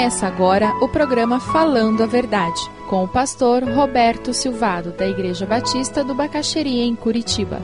Começa agora o programa Falando a Verdade, com o pastor Roberto Silvado, da Igreja Batista do Bacaxeria, em Curitiba.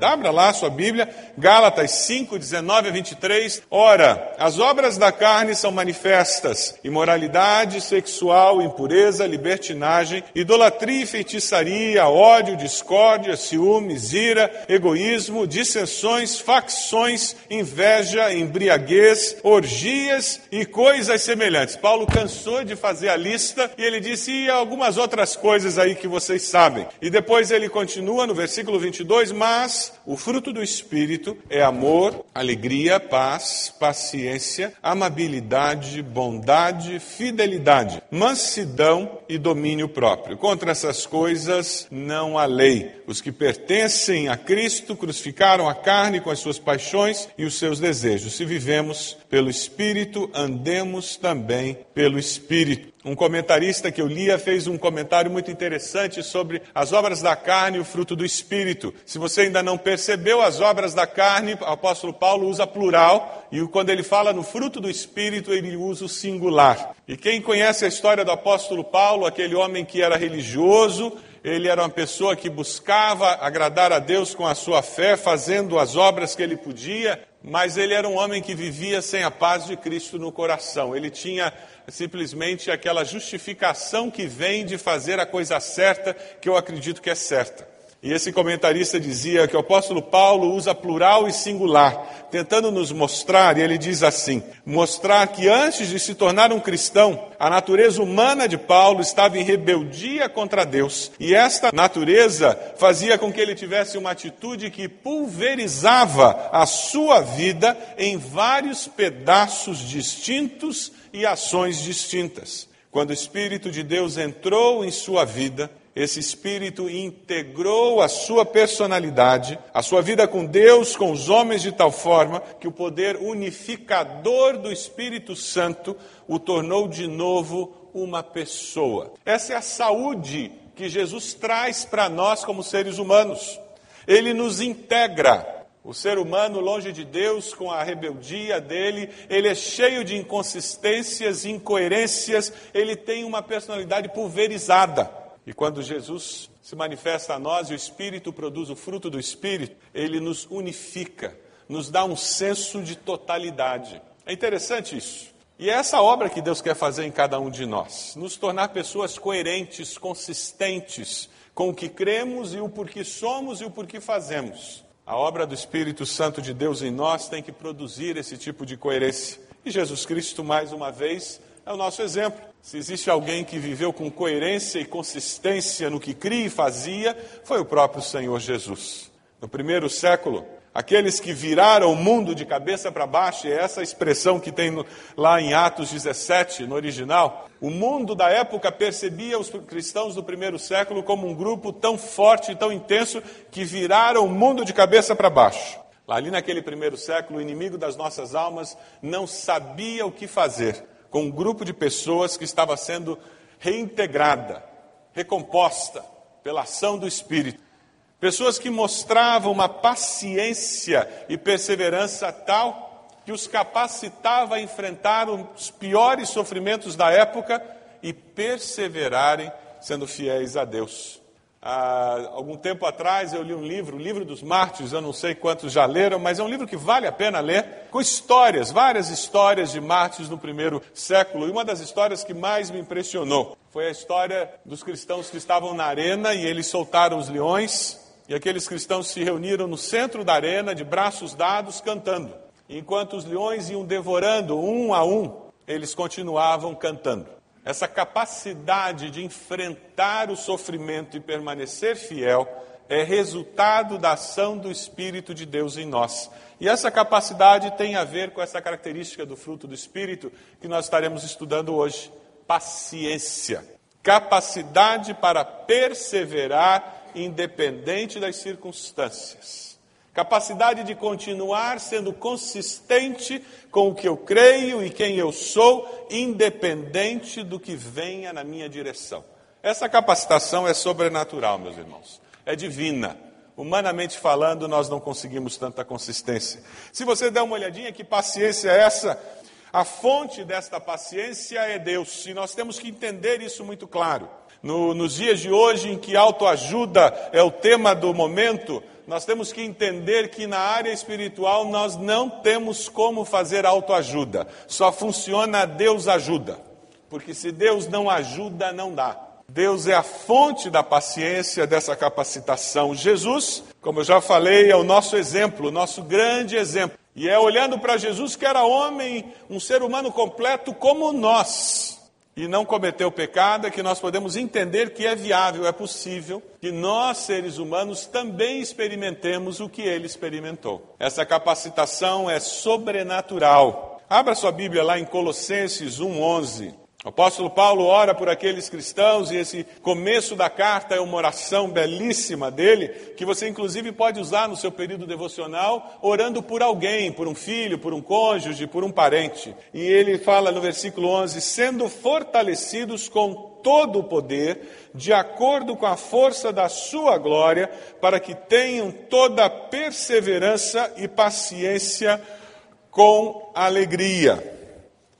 Abra lá sua Bíblia, Gálatas 5, 19 a 23. Ora, as obras da carne são manifestas: imoralidade sexual, impureza, libertinagem, idolatria e feitiçaria, ódio, discórdia, ciúmes, ira, egoísmo, dissensões, facções, inveja, embriaguez, orgias e coisas semelhantes. Paulo cansou de fazer a lista e ele disse: e algumas outras coisas aí que vocês sabem. E depois ele continua no versículo 22, mas o fruto do Espírito é amor, alegria, paz, paciência, amabilidade, bondade, fidelidade, mansidão e domínio próprio. Contra essas coisas não há lei. Os que pertencem a Cristo crucificaram a carne com as suas paixões e os seus desejos. Se vivemos pelo Espírito, andemos também pelo Espírito. Um comentarista que eu lia fez um comentário muito interessante sobre as obras da carne e o fruto do espírito. Se você ainda não percebeu as obras da carne, o apóstolo Paulo usa plural, e quando ele fala no fruto do espírito, ele usa o singular. E quem conhece a história do apóstolo Paulo, aquele homem que era religioso, ele era uma pessoa que buscava agradar a Deus com a sua fé, fazendo as obras que ele podia, mas ele era um homem que vivia sem a paz de Cristo no coração. Ele tinha simplesmente aquela justificação que vem de fazer a coisa certa, que eu acredito que é certa. E esse comentarista dizia que o apóstolo Paulo usa plural e singular, tentando nos mostrar, e ele diz assim: mostrar que antes de se tornar um cristão, a natureza humana de Paulo estava em rebeldia contra Deus. E esta natureza fazia com que ele tivesse uma atitude que pulverizava a sua vida em vários pedaços distintos e ações distintas. Quando o Espírito de Deus entrou em sua vida, esse Espírito integrou a sua personalidade, a sua vida com Deus, com os homens, de tal forma que o poder unificador do Espírito Santo o tornou de novo uma pessoa. Essa é a saúde que Jesus traz para nós como seres humanos. Ele nos integra. O ser humano, longe de Deus, com a rebeldia dele, ele é cheio de inconsistências, incoerências, ele tem uma personalidade pulverizada. E quando Jesus se manifesta a nós e o Espírito produz o fruto do Espírito, ele nos unifica, nos dá um senso de totalidade. É interessante isso. E é essa obra que Deus quer fazer em cada um de nós: nos tornar pessoas coerentes, consistentes com o que cremos e o porquê somos e o porquê fazemos. A obra do Espírito Santo de Deus em nós tem que produzir esse tipo de coerência. E Jesus Cristo, mais uma vez, é o nosso exemplo. Se existe alguém que viveu com coerência e consistência no que cria e fazia, foi o próprio Senhor Jesus. No primeiro século, Aqueles que viraram o mundo de cabeça para baixo, é essa expressão que tem lá em Atos 17, no original. O mundo da época percebia os cristãos do primeiro século como um grupo tão forte e tão intenso que viraram o mundo de cabeça para baixo. Ali naquele primeiro século, o inimigo das nossas almas não sabia o que fazer com um grupo de pessoas que estava sendo reintegrada, recomposta pela ação do Espírito. Pessoas que mostravam uma paciência e perseverança tal que os capacitava a enfrentar os piores sofrimentos da época e perseverarem sendo fiéis a Deus. Há algum tempo atrás eu li um livro, o Livro dos Mártires, eu não sei quantos já leram, mas é um livro que vale a pena ler, com histórias, várias histórias de mártires no primeiro século. E uma das histórias que mais me impressionou foi a história dos cristãos que estavam na arena e eles soltaram os leões e aqueles cristãos se reuniram no centro da arena, de braços dados, cantando. Enquanto os leões iam devorando um a um, eles continuavam cantando. Essa capacidade de enfrentar o sofrimento e permanecer fiel é resultado da ação do Espírito de Deus em nós. E essa capacidade tem a ver com essa característica do fruto do Espírito que nós estaremos estudando hoje: paciência. Capacidade para perseverar independente das circunstâncias. Capacidade de continuar sendo consistente com o que eu creio e quem eu sou, independente do que venha na minha direção. Essa capacitação é sobrenatural, meus irmãos. é divina. Humanamente falando, nós não conseguimos tanta consistência. Se você der uma olhadinha, que paciência é essa? A fonte desta paciência é Deus, e nós temos que entender isso muito claro. No, nos dias de hoje, em que autoajuda é o tema do momento, nós temos que entender que na área espiritual nós não temos como fazer autoajuda, só funciona Deus ajuda. Porque se Deus não ajuda, não dá. Deus é a fonte da paciência, dessa capacitação. Jesus, como eu já falei, é o nosso exemplo, o nosso grande exemplo. E é olhando para Jesus que era homem, um ser humano completo como nós, e não cometeu pecado, é que nós podemos entender que é viável, é possível que nós, seres humanos, também experimentemos o que ele experimentou. Essa capacitação é sobrenatural. Abra sua Bíblia lá em Colossenses 1:11. O apóstolo Paulo ora por aqueles cristãos e esse começo da carta é uma oração belíssima dele, que você inclusive pode usar no seu período devocional, orando por alguém, por um filho, por um cônjuge, por um parente. E ele fala no versículo 11: sendo fortalecidos com todo o poder, de acordo com a força da sua glória, para que tenham toda perseverança e paciência com alegria.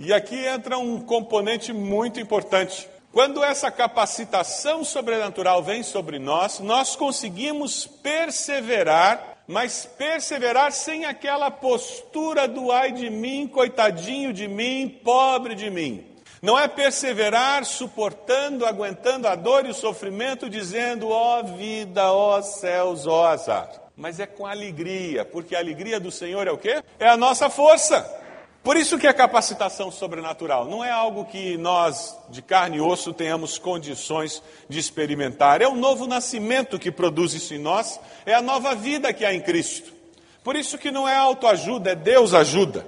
E aqui entra um componente muito importante. Quando essa capacitação sobrenatural vem sobre nós, nós conseguimos perseverar, mas perseverar sem aquela postura do ai de mim, coitadinho de mim, pobre de mim. Não é perseverar suportando, aguentando a dor e o sofrimento, dizendo, ó oh, vida, ó oh, céus, ó oh, azar. Mas é com alegria, porque a alegria do Senhor é o quê? É a nossa força. Por isso que a capacitação sobrenatural não é algo que nós, de carne e osso, tenhamos condições de experimentar. É o novo nascimento que produz isso em nós, é a nova vida que há em Cristo. Por isso que não é autoajuda, é Deus ajuda.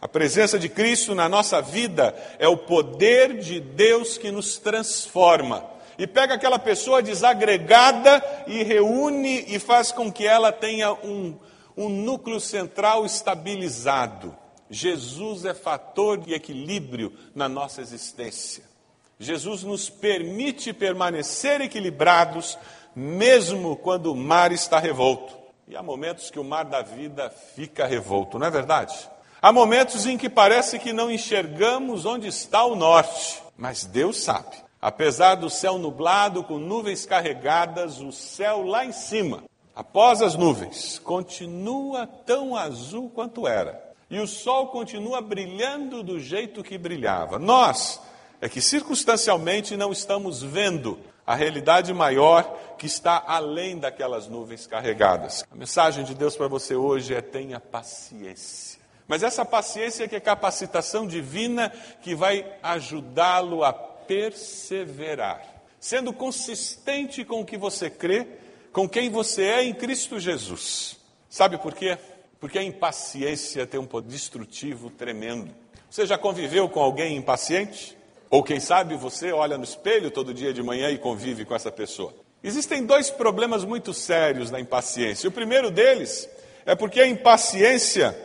A presença de Cristo na nossa vida é o poder de Deus que nos transforma. E pega aquela pessoa desagregada e reúne e faz com que ela tenha um, um núcleo central estabilizado. Jesus é fator de equilíbrio na nossa existência. Jesus nos permite permanecer equilibrados, mesmo quando o mar está revolto. E há momentos que o mar da vida fica revolto, não é verdade? Há momentos em que parece que não enxergamos onde está o norte, mas Deus sabe. Apesar do céu nublado, com nuvens carregadas, o céu lá em cima, após as nuvens, continua tão azul quanto era e o sol continua brilhando do jeito que brilhava. Nós é que circunstancialmente não estamos vendo a realidade maior que está além daquelas nuvens carregadas. A mensagem de Deus para você hoje é tenha paciência. Mas essa paciência é que é capacitação divina que vai ajudá-lo a perseverar, sendo consistente com o que você crê, com quem você é em Cristo Jesus. Sabe por quê? Porque a impaciência tem um poder destrutivo tremendo. Você já conviveu com alguém impaciente? Ou quem sabe você olha no espelho todo dia de manhã e convive com essa pessoa? Existem dois problemas muito sérios na impaciência. O primeiro deles é porque a impaciência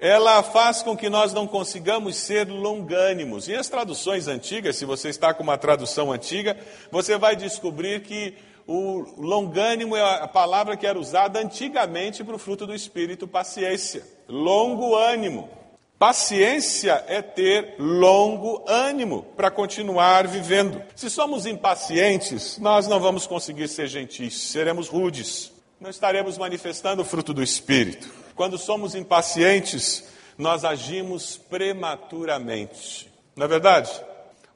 ela faz com que nós não consigamos ser longânimos. E as traduções antigas, se você está com uma tradução antiga, você vai descobrir que o longânimo é a palavra que era usada antigamente para o fruto do espírito, paciência. Longo ânimo. Paciência é ter longo ânimo para continuar vivendo. Se somos impacientes, nós não vamos conseguir ser gentis, seremos rudes, não estaremos manifestando o fruto do espírito. Quando somos impacientes, nós agimos prematuramente. Não é verdade?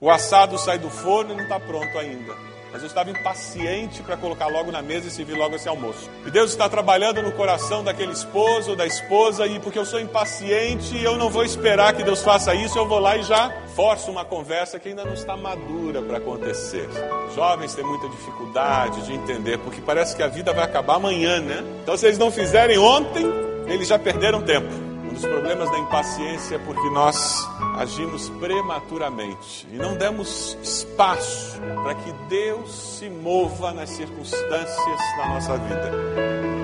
O assado sai do forno e não está pronto ainda mas eu estava impaciente para colocar logo na mesa e servir logo esse almoço. E Deus está trabalhando no coração daquele esposo ou da esposa, e porque eu sou impaciente, eu não vou esperar que Deus faça isso, eu vou lá e já forço uma conversa que ainda não está madura para acontecer. Jovens têm muita dificuldade de entender, porque parece que a vida vai acabar amanhã, né? Então, se eles não fizerem ontem, eles já perderam tempo. Dos problemas da impaciência é porque nós agimos prematuramente e não demos espaço para que Deus se mova nas circunstâncias da nossa vida.